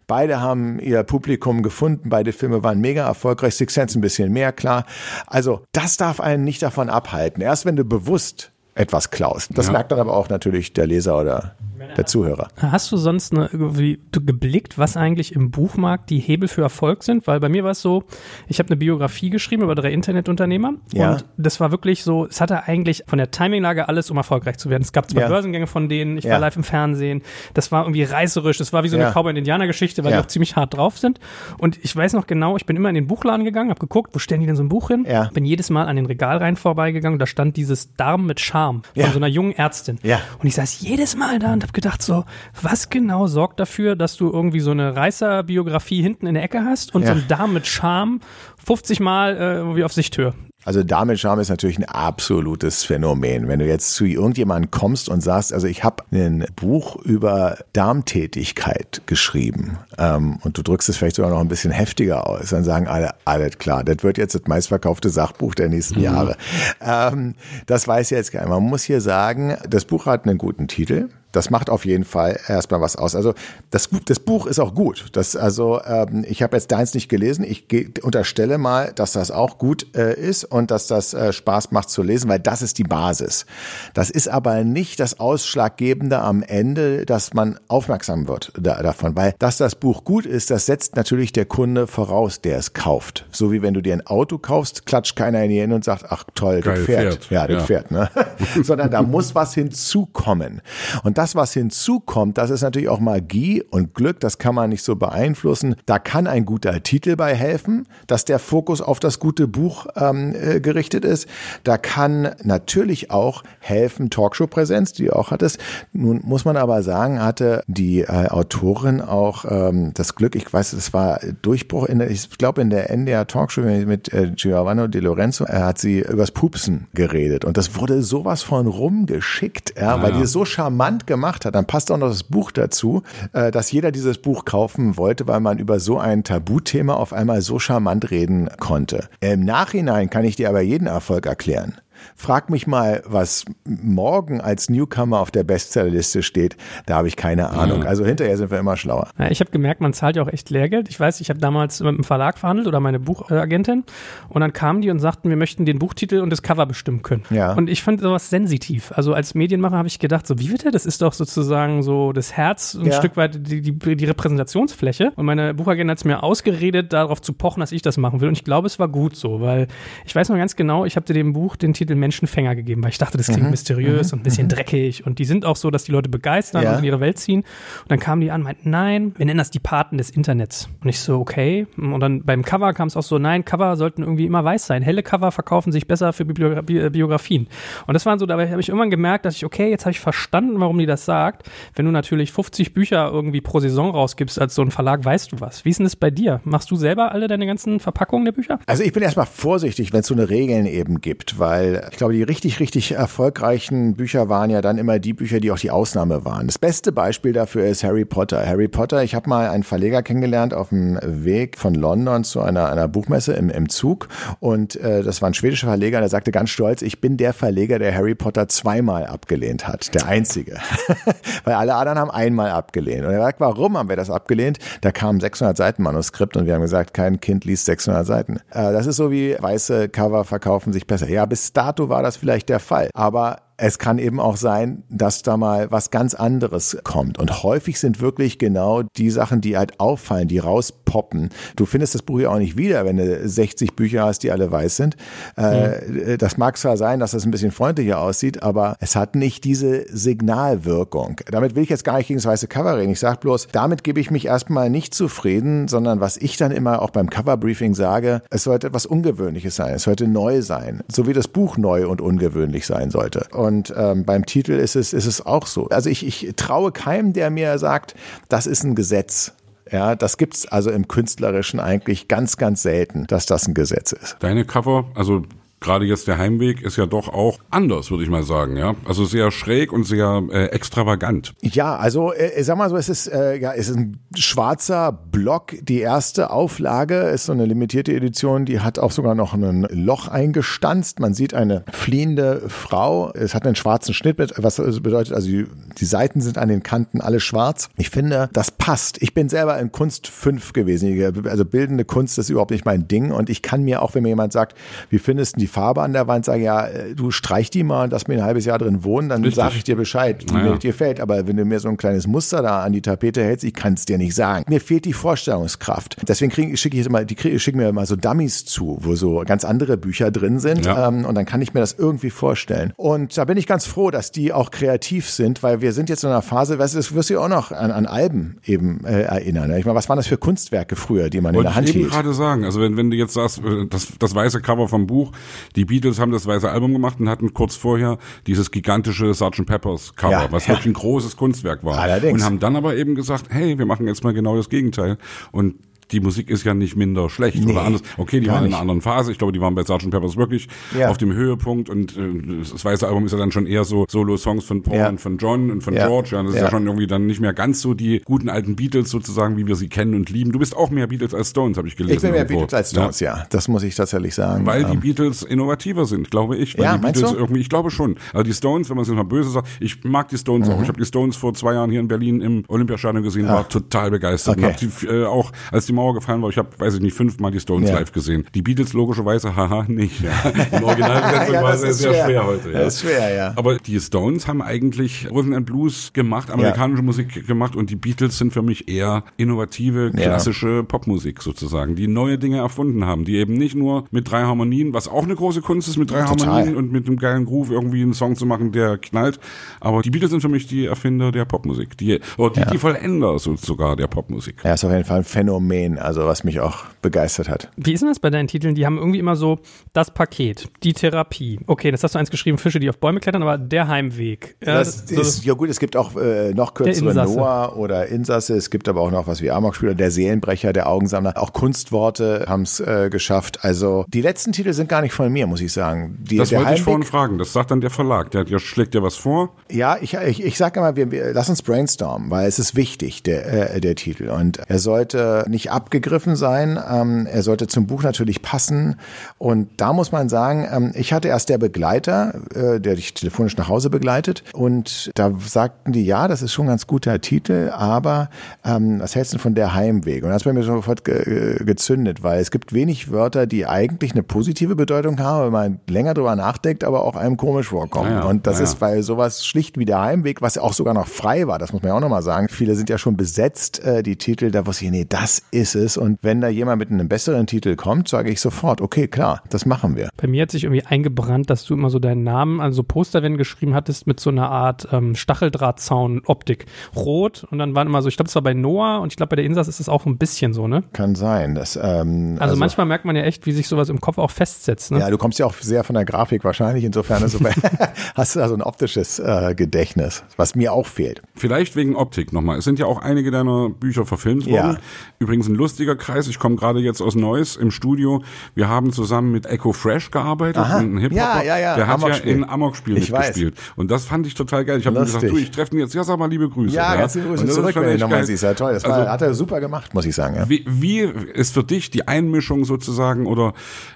Beide haben ihr Publikum gefunden. Beide Filme waren mega erfolgreich. Six Sense ein bisschen mehr, klar. Also das darf einen nicht davon abhalten. Erst wenn du bewusst etwas klaust. Das ja. merkt dann aber auch natürlich der Leser oder der Zuhörer. Hast du sonst eine, irgendwie geblickt, was eigentlich im Buchmarkt die Hebel für Erfolg sind? Weil bei mir war es so, ich habe eine Biografie geschrieben über drei Internetunternehmer ja. und das war wirklich so, es hatte eigentlich von der Timinglage alles, um erfolgreich zu werden. Es gab zwei ja. Börsengänge von denen, ich ja. war live im Fernsehen, das war irgendwie reißerisch, das war wie so eine Cowboy- und Indianer-Geschichte, weil die auch ziemlich hart drauf sind. Und ich weiß noch genau, ich bin immer in den Buchladen gegangen, habe geguckt, wo stellen die denn so ein Buch hin? Bin jedes Mal an den Regalreihen vorbeigegangen, da stand dieses Darm mit Charme von so einer jungen Ärztin. Und ich saß jedes Mal da und habe gedacht so, was genau sorgt dafür, dass du irgendwie so eine Reißer-Biografie hinten in der Ecke hast und ja. so ein Darm mit Charme 50 Mal äh, irgendwie auf Sichthöhe? Also Damenscham ist natürlich ein absolutes Phänomen. Wenn du jetzt zu irgendjemandem kommst und sagst, also ich habe ein Buch über Darmtätigkeit geschrieben ähm, und du drückst es vielleicht sogar noch ein bisschen heftiger aus, dann sagen alle, alles klar, das wird jetzt das meistverkaufte Sachbuch der nächsten mhm. Jahre. Ähm, das weiß jetzt keiner. Man muss hier sagen, das Buch hat einen guten Titel. Das macht auf jeden Fall erstmal was aus. Also das, das Buch ist auch gut. Das, also ähm, ich habe jetzt deins nicht gelesen. Ich unterstelle mal, dass das auch gut äh, ist und dass das äh, Spaß macht zu lesen, weil das ist die Basis. Das ist aber nicht das Ausschlaggebende am Ende, dass man aufmerksam wird da, davon, weil dass das Buch gut ist, das setzt natürlich der Kunde voraus, der es kauft. So wie wenn du dir ein Auto kaufst, klatscht keiner in die Hände und sagt, ach toll, das Pferd. Pferd. Ja, das ja. Pferd. Ne? Sondern da muss was hinzukommen. Und das, was hinzukommt, das ist natürlich auch Magie und Glück, das kann man nicht so beeinflussen. Da kann ein guter Titel bei helfen, dass der Fokus auf das gute Buch ähm, äh, gerichtet ist. Da kann natürlich auch helfen Talkshow-Präsenz, die du auch hattest. Nun muss man aber sagen, hatte die äh, Autorin auch ähm, das Glück, ich weiß, es war Durchbruch in der, ich glaube in der NDR Talkshow mit äh, Giovanni De Lorenzo, er hat sie übers Pupsen geredet und das wurde sowas von rumgeschickt, ja, ja. weil die es so charmant gemacht hat. Dann passt auch noch das Buch dazu, äh, dass jeder dieses Buch kaufen wollte, weil man über so ein Tabuthema auf einmal so charmant reden konnte. Im Nachhinein kann ich dir aber jeden Erfolg erklären. Frag mich mal, was morgen als Newcomer auf der Bestsellerliste steht. Da habe ich keine Ahnung. Also hinterher sind wir immer schlauer. Ja, ich habe gemerkt, man zahlt ja auch echt Lehrgeld. Ich weiß, ich habe damals mit einem Verlag verhandelt oder meine Buchagentin und dann kamen die und sagten, wir möchten den Buchtitel und das Cover bestimmen können. Ja. Und ich fand sowas sensitiv. Also als Medienmacher habe ich gedacht, so wie wird der? Das ist doch sozusagen so das Herz, ein ja. Stück weit die, die, die Repräsentationsfläche. Und meine Buchagentin hat es mir ausgeredet, darauf zu pochen, dass ich das machen will. Und ich glaube, es war gut so, weil ich weiß noch ganz genau, ich habe dem Buch den Titel Titel Menschenfänger gegeben, weil ich dachte, das klingt mhm. mysteriös mhm. und ein bisschen mhm. dreckig und die sind auch so, dass die Leute begeistern ja. und in ihre Welt ziehen. Und dann kamen die an, meinten, nein, wir nennen das die Paten des Internets. Und ich so, okay. Und dann beim Cover kam es auch so, nein, Cover sollten irgendwie immer weiß sein. Helle Cover verkaufen sich besser für Biogra Biografien. Und das waren so, dabei habe ich irgendwann gemerkt, dass ich, okay, jetzt habe ich verstanden, warum die das sagt. Wenn du natürlich 50 Bücher irgendwie pro Saison rausgibst als so ein Verlag, weißt du was. Wie ist denn das bei dir? Machst du selber alle deine ganzen Verpackungen der Bücher? Also ich bin erstmal vorsichtig, wenn es so eine Regeln eben gibt, weil ich glaube, die richtig, richtig erfolgreichen Bücher waren ja dann immer die Bücher, die auch die Ausnahme waren. Das beste Beispiel dafür ist Harry Potter. Harry Potter, ich habe mal einen Verleger kennengelernt auf dem Weg von London zu einer, einer Buchmesse im, im Zug und äh, das war ein schwedischer Verleger, der sagte ganz stolz, ich bin der Verleger, der Harry Potter zweimal abgelehnt hat. Der einzige. Weil alle anderen haben einmal abgelehnt. Und er sagt, warum haben wir das abgelehnt? Da kam 600 Seiten Manuskript und wir haben gesagt, kein Kind liest 600 Seiten. Äh, das ist so wie weiße Cover verkaufen sich besser. Ja, bis dato war das vielleicht der Fall. Aber es kann eben auch sein, dass da mal was ganz anderes kommt. Und häufig sind wirklich genau die Sachen, die halt auffallen, die rauspoppen. Du findest das Buch ja auch nicht wieder, wenn du 60 Bücher hast, die alle weiß sind. Mhm. Das mag zwar sein, dass das ein bisschen freundlicher aussieht, aber es hat nicht diese Signalwirkung. Damit will ich jetzt gar nicht gegen das weiße Cover reden. Ich sage bloß, damit gebe ich mich erstmal nicht zufrieden, sondern was ich dann immer auch beim Coverbriefing sage, es sollte etwas Ungewöhnliches sein, es sollte neu sein, so wie das Buch neu und ungewöhnlich sein sollte. Und und ähm, beim Titel ist es, ist es auch so. Also ich, ich traue keinem, der mir sagt, das ist ein Gesetz. Ja, das gibt's also im Künstlerischen eigentlich ganz, ganz selten, dass das ein Gesetz ist. Deine Cover, also gerade jetzt der Heimweg ist ja doch auch anders, würde ich mal sagen, ja. Also sehr schräg und sehr äh, extravagant. Ja, also äh, sag mal so, es ist äh, ja, es ist ein schwarzer Block. Die erste Auflage ist so eine limitierte Edition, die hat auch sogar noch ein Loch eingestanzt. Man sieht eine fliehende Frau. Es hat einen schwarzen Schnitt, was bedeutet, also die, die Seiten sind an den Kanten alle schwarz. Ich finde, das passt. Ich bin selber in Kunst 5 gewesen. Also bildende Kunst ist überhaupt nicht mein Ding und ich kann mir auch, wenn mir jemand sagt, wie findest du die Farbe an der Wand, sage ja, äh, du streich die mal und lass mir ein halbes Jahr drin wohnen, dann sage ich dir Bescheid, wie naja. mir dir fällt. Aber wenn du mir so ein kleines Muster da an die Tapete hältst, ich kann es dir nicht sagen. Mir fehlt die Vorstellungskraft. Deswegen schicke ich immer, die schicken mir immer so Dummies zu, wo so ganz andere Bücher drin sind ja. ähm, und dann kann ich mir das irgendwie vorstellen. Und da bin ich ganz froh, dass die auch kreativ sind, weil wir sind jetzt in einer Phase, du, das wirst du ja auch noch an, an Alben eben äh, erinnern. Ich meine, was waren das für Kunstwerke früher, die man Wollte in der Hand ich eben gerade sagen, also wenn, wenn du jetzt sagst, äh, das, das weiße Cover vom Buch, die Beatles haben das weiße Album gemacht und hatten kurz vorher dieses gigantische Sgt. Peppers Cover, ja, was ja. wirklich ein großes Kunstwerk war. Allerdings. Und haben dann aber eben gesagt, hey, wir machen jetzt mal genau das Gegenteil. Und die Musik ist ja nicht minder schlecht nee, oder anders. Okay, die waren in einer anderen Phase. Ich glaube, die waren bei Sgt. Peppers wirklich ja. auf dem Höhepunkt und äh, das weiße Album ist ja dann schon eher so Solo-Songs von Paul ja. und von John und von ja. George. Ja, das ist ja schon irgendwie dann nicht mehr ganz so die guten alten Beatles sozusagen, wie wir sie kennen und lieben. Du bist auch mehr Beatles als Stones, habe ich gelesen. Ich bin mehr irgendwo. Beatles als Stones, ja. Das muss ich tatsächlich sagen. Weil die ähm. Beatles innovativer sind, glaube ich. Weil ja, die Beatles du? irgendwie, ich glaube schon. Also die Stones, wenn man es jetzt mal böse sagt, ich mag die Stones mhm. auch. Ich habe die Stones vor zwei Jahren hier in Berlin im Olympiastadion gesehen, war total begeistert. Okay. Und die, äh, auch als die Mauer gefallen war, ich habe weiß ich nicht, fünfmal die Stones ja. live gesehen. Die Beatles logischerweise, haha, nicht. Ja. Im Original ja, war es sehr, schwer. schwer heute. Ja. Das ist schwer, ja. Aber die Stones haben eigentlich Rhythm and Blues gemacht, amerikanische. Musik gemacht und die Beatles sind für mich eher innovative, klassische Popmusik sozusagen, die neue Dinge erfunden haben, die eben nicht nur mit drei Harmonien, was auch eine große Kunst ist, mit drei Total. Harmonien und mit einem geilen Groove irgendwie einen Song zu machen, der knallt. Aber die Beatles sind für mich die Erfinder der Popmusik, die, oder die, die Vollender so, sogar der Popmusik. Ja, ist auf jeden Fall ein Phänomen, also was mich auch begeistert hat. Wie ist denn das bei deinen Titeln? Die haben irgendwie immer so das Paket, die Therapie. Okay, das hast du eins geschrieben, Fische, die auf Bäume klettern, aber der Heimweg. Ja, das so ist, ja gut, es gibt auch äh, noch kürzere Noah oder Insasse. Es gibt aber auch noch was wie Amokspieler, der Seelenbrecher, der Augensammler. Auch Kunstworte haben es äh, geschafft. Also die letzten Titel sind gar nicht von mir, muss ich sagen. Die, das wollte Heimweg, ich vorhin fragen. Das sagt dann der Verlag. Der, der schlägt dir was vor. Ja, ich, ich, ich sage immer, wir, wir, lass uns brainstormen, weil es ist wichtig, der, äh, der Titel. Und er sollte nicht abgegriffen sein. Ähm, er sollte zum Buch natürlich passen. Und da muss man sagen, ähm, ich hatte erst der Begleiter, äh, der dich telefonisch nach Hause begleitet. Und da sagten die, ja, das ist schon ein ganz guter Titel, aber ähm, was hältst du von der Heimweg? Und das hat mir sofort ge gezündet, weil es gibt wenig Wörter, die eigentlich eine positive Bedeutung haben, wenn man länger drüber nachdenkt, aber auch einem komisch vorkommen. Ja, und das ja. ist, weil sowas schlicht wie der Heimweg, was auch sogar noch frei war, das muss man ja auch nochmal sagen. Viele sind ja schon besetzt, äh, die Titel, da wusste ich, nee, das ist es. Und wenn da jemand mit einem besseren Titel kommt, sage ich sofort, okay, klar, das machen wir. Bei mir hat sich irgendwie eingebrannt, dass du immer so deinen Namen, also Posterwände geschrieben hattest mit so einer Art ähm, Stacheldrahtzaun-Optik. Rot und dann waren immer so, ich glaube, es war bei Noah und ich glaube, bei der Insas ist es auch ein bisschen so, ne? Kann sein. Dass, ähm, also, also, manchmal merkt man ja echt, wie sich sowas im Kopf auch festsetzt, ne? Ja, du kommst ja auch sehr von der Grafik wahrscheinlich, insofern also hast du da so ein optisches äh, Gedächtnis, was mir auch fehlt. Vielleicht wegen Optik nochmal. Es sind ja auch einige deiner Bücher verfilmt worden. Ja. Übrigens ein lustiger Kreis. Ich komme gerade jetzt aus Neuss im Studio. Wir haben zusammen mit Echo Fresh gearbeitet, Aha. ein Hip-Hopper. Ja, ja, ja. Der hat ja in Amok-Spiel mitgespielt. Weiß. Und das fand ich total geil. Ich habe gesagt, du, ich treffe ihn jetzt. Ja, sag mal liebe Grüße. Ja, ja. ganz liebe Grüße zurück, wenn du nochmal siehst. Ja, toll. Das also, hat er super gemacht, muss ich sagen. Ja. Wie, wie ist für dich die Einmischung sozusagen oder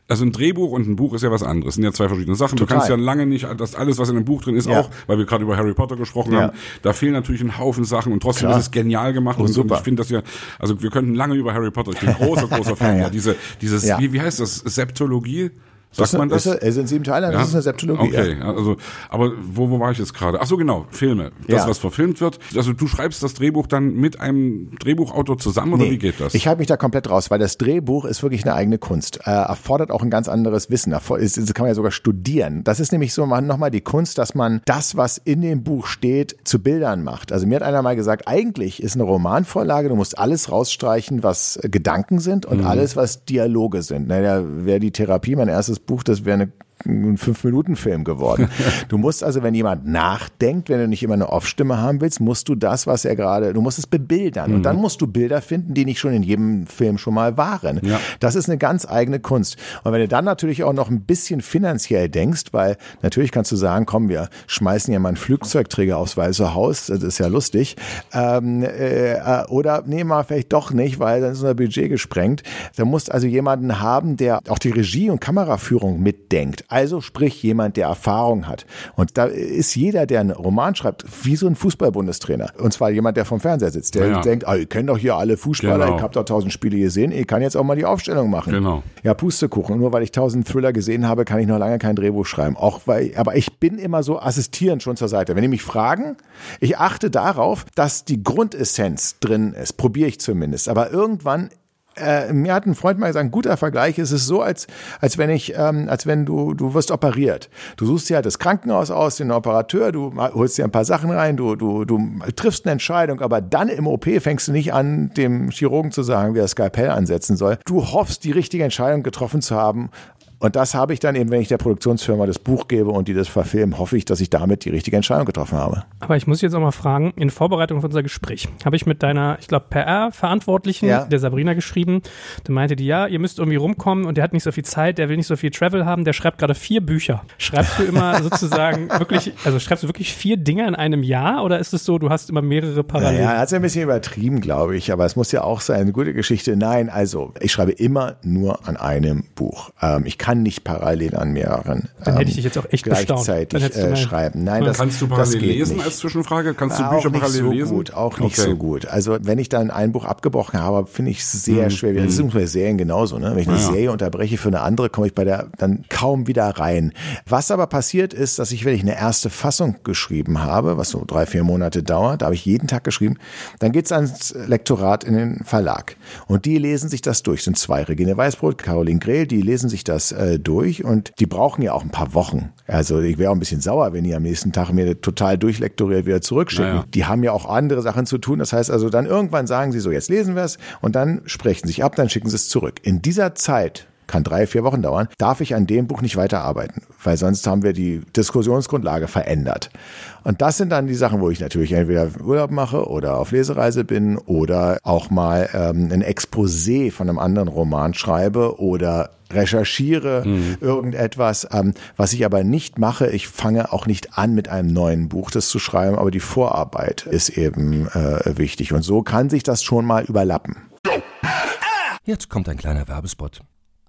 also ein Drehbuch und ein Buch ist ja was anderes. Das sind ja zwei verschiedene Sachen. Total. Du kannst ja lange nicht, das alles, was in einem Buch drin ist, ja. auch, weil wir gerade über Harry Potter gesprochen haben, da fehlen natürlich ein Haufen Sachen und trotzdem Klar. ist es genial gemacht. Oh, und, super. und ich finde das ja, also wir könnten lange über Harry Potter, ich bin großer, großer Fan, ja. diese, dieses, wie, wie heißt das, Septologie? Sagt man das? Ist, es sind sieben Teile, das ja? ist eine Septologie. Okay, ja. also, aber wo, wo war ich jetzt gerade? Ach so, genau, Filme. Das, ja. was verfilmt wird. Also du schreibst das Drehbuch dann mit einem Drehbuchautor zusammen oder nee, wie geht das? Ich halte mich da komplett raus, weil das Drehbuch ist wirklich eine eigene Kunst. Äh, erfordert auch ein ganz anderes Wissen. Das kann man ja sogar studieren. Das ist nämlich so nochmal die Kunst, dass man das, was in dem Buch steht, zu Bildern macht. Also mir hat einer mal gesagt, eigentlich ist eine Romanvorlage, du musst alles rausstreichen, was Gedanken sind und mhm. alles, was Dialoge sind. Naja, wäre die Therapie mein erstes Buch, das wäre eine ein Fünf-Minuten-Film geworden. du musst also, wenn jemand nachdenkt, wenn du nicht immer eine Off-Stimme haben willst, musst du das, was er gerade, du musst es bebildern. Mhm. Und dann musst du Bilder finden, die nicht schon in jedem Film schon mal waren. Ja. Das ist eine ganz eigene Kunst. Und wenn du dann natürlich auch noch ein bisschen finanziell denkst, weil natürlich kannst du sagen, komm, wir schmeißen ja mal einen Flugzeugträger aufs Weiße Haus, das ist ja lustig. Ähm, äh, oder nehmen wir vielleicht doch nicht, weil dann ist unser Budget gesprengt. Da musst also jemanden haben, der auch die Regie und Kameraführung mitdenkt. Also sprich jemand, der Erfahrung hat. Und da ist jeder, der einen Roman schreibt, wie so ein Fußballbundestrainer. Und zwar jemand, der vom Fernseher sitzt, der ja. denkt, ah, ihr kennt doch hier alle Fußballer, genau. ich habe doch tausend Spiele gesehen, ich kann jetzt auch mal die Aufstellung machen. Genau. Ja, Pustekuchen. Nur weil ich tausend Thriller gesehen habe, kann ich noch lange kein Drehbuch schreiben. Auch weil, aber ich bin immer so assistierend schon zur Seite. Wenn die mich fragen, ich achte darauf, dass die Grundessenz drin ist. Probiere ich zumindest. Aber irgendwann äh, mir hat ein Freund mal gesagt, ein guter Vergleich ist es so, als, als wenn ich, ähm, als wenn du, du wirst operiert. Du suchst dir halt das Krankenhaus aus, den Operateur, du holst dir ein paar Sachen rein, du, du, du triffst eine Entscheidung, aber dann im OP fängst du nicht an, dem Chirurgen zu sagen, wie er Skalpell ansetzen soll. Du hoffst, die richtige Entscheidung getroffen zu haben und das habe ich dann eben, wenn ich der Produktionsfirma das Buch gebe und die das verfilmen, hoffe ich, dass ich damit die richtige Entscheidung getroffen habe. Aber ich muss jetzt auch mal fragen, in Vorbereitung auf unser Gespräch habe ich mit deiner, ich glaube, PR-Verantwortlichen, ja. der Sabrina, geschrieben. Da meinte die, ja, ihr müsst irgendwie rumkommen und der hat nicht so viel Zeit, der will nicht so viel Travel haben, der schreibt gerade vier Bücher. Schreibst du immer sozusagen wirklich, also schreibst du wirklich vier Dinge in einem Jahr oder ist es so, du hast immer mehrere parallel? Ja, er hat es ein bisschen übertrieben, glaube ich, aber es muss ja auch sein, eine gute Geschichte. Nein, also ich schreibe immer nur an einem Buch. Ähm, ich kann nicht parallel an mehreren Dann hätte ich dich jetzt auch echt gleichzeitig äh, schreiben. Nein, das, Kannst du parallel lesen nicht. als Zwischenfrage? Kannst du Bücher parallel so lesen? Gut, auch nicht okay. so gut. Also wenn ich dann ein Buch abgebrochen habe, finde ich es sehr hm. schwer. Das ist bei Serien genauso. Ne? Wenn ich eine ja. Serie unterbreche für eine andere, komme ich bei der dann kaum wieder rein. Was aber passiert ist, dass ich, wenn ich eine erste Fassung geschrieben habe, was so drei, vier Monate dauert, da habe ich jeden Tag geschrieben, dann geht es ans Lektorat in den Verlag. Und die lesen sich das durch. Das sind zwei, Regine Weißbrot, Caroline Grehl, die lesen sich das äh, durch und die brauchen ja auch ein paar Wochen. Also ich wäre auch ein bisschen sauer, wenn die am nächsten Tag mir total durchlektoriert wieder zurückschicken. Naja. Die haben ja auch andere Sachen zu tun. Das heißt also dann irgendwann sagen sie so, jetzt lesen wir es und dann sprechen sie sich ab, dann schicken sie es zurück. In dieser Zeit kann drei, vier Wochen dauern, darf ich an dem Buch nicht weiterarbeiten, weil sonst haben wir die Diskussionsgrundlage verändert. Und das sind dann die Sachen, wo ich natürlich entweder Urlaub mache oder auf Lesereise bin oder auch mal ähm, ein Exposé von einem anderen Roman schreibe oder recherchiere mhm. irgendetwas, ähm, was ich aber nicht mache. Ich fange auch nicht an mit einem neuen Buch, das zu schreiben, aber die Vorarbeit ist eben äh, wichtig. Und so kann sich das schon mal überlappen. Jetzt kommt ein kleiner Werbespot.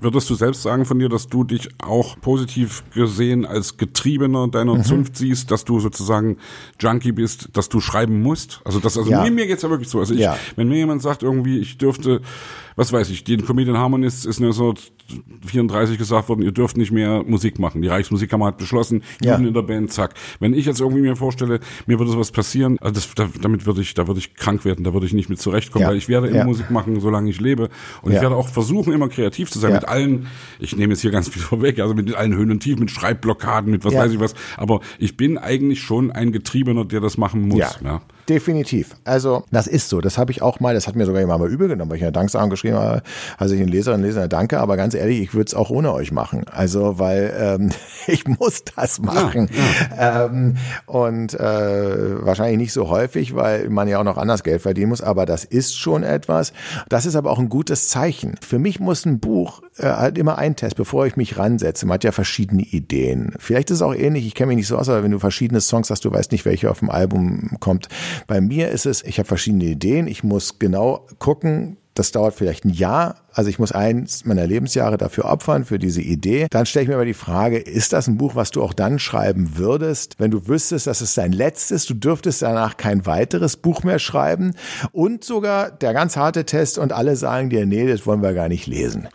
Würdest du selbst sagen von dir, dass du dich auch positiv gesehen als Getriebener deiner mhm. Zunft siehst, dass du sozusagen Junkie bist, dass du schreiben musst? Also das, also ja. mir, mir geht's ja wirklich so. Also ich, ja. wenn mir jemand sagt irgendwie, ich dürfte was weiß ich, den Comedian Harmonists ist 1934 gesagt worden, ihr dürft nicht mehr Musik machen. Die Reichsmusikkammer hat beschlossen, ja. in der Band, zack. Wenn ich jetzt irgendwie mir vorstelle, mir würde sowas passieren, also das, da, damit würde ich, da würde ich krank werden, da würde ich nicht mit zurechtkommen, ja. weil ich werde immer. Musik machen, solange ich lebe. Und ich werde auch versuchen, immer kreativ zu sein, mit allen, ich nehme jetzt hier ganz viel vorweg, also mit allen Höhen und Tiefen, mit Schreibblockaden, mit was weiß ich was. Aber ich bin eigentlich schon ein Getriebener, der das machen muss. Ja. Definitiv. Also, das ist so. Das habe ich auch mal, das hat mir sogar jemand mal übel genommen, weil ich eine Danksagung geschrieben habe, also ich einen Leser und Leser danke, aber ganz ehrlich, ich würde es auch ohne euch machen. Also, weil ähm, ich muss das machen. Ja. Ähm, und äh, wahrscheinlich nicht so häufig, weil man ja auch noch anders Geld verdienen muss, aber das ist schon etwas. Das ist aber auch ein gutes Zeichen. Für mich muss ein Buch äh, halt immer ein Test, bevor ich mich ransetze. Man hat ja verschiedene Ideen. Vielleicht ist es auch ähnlich, ich kenne mich nicht so aus, aber wenn du verschiedene Songs hast, du weißt nicht, welche auf dem Album kommt. Bei mir ist es, ich habe verschiedene Ideen, ich muss genau gucken, Das dauert vielleicht ein Jahr. Also ich muss eins meiner Lebensjahre dafür opfern, für diese Idee. Dann stelle ich mir aber die Frage, ist das ein Buch, was du auch dann schreiben würdest, wenn du wüsstest, dass es dein letztes, du dürftest danach kein weiteres Buch mehr schreiben und sogar der ganz harte Test und alle sagen dir, nee, das wollen wir gar nicht lesen.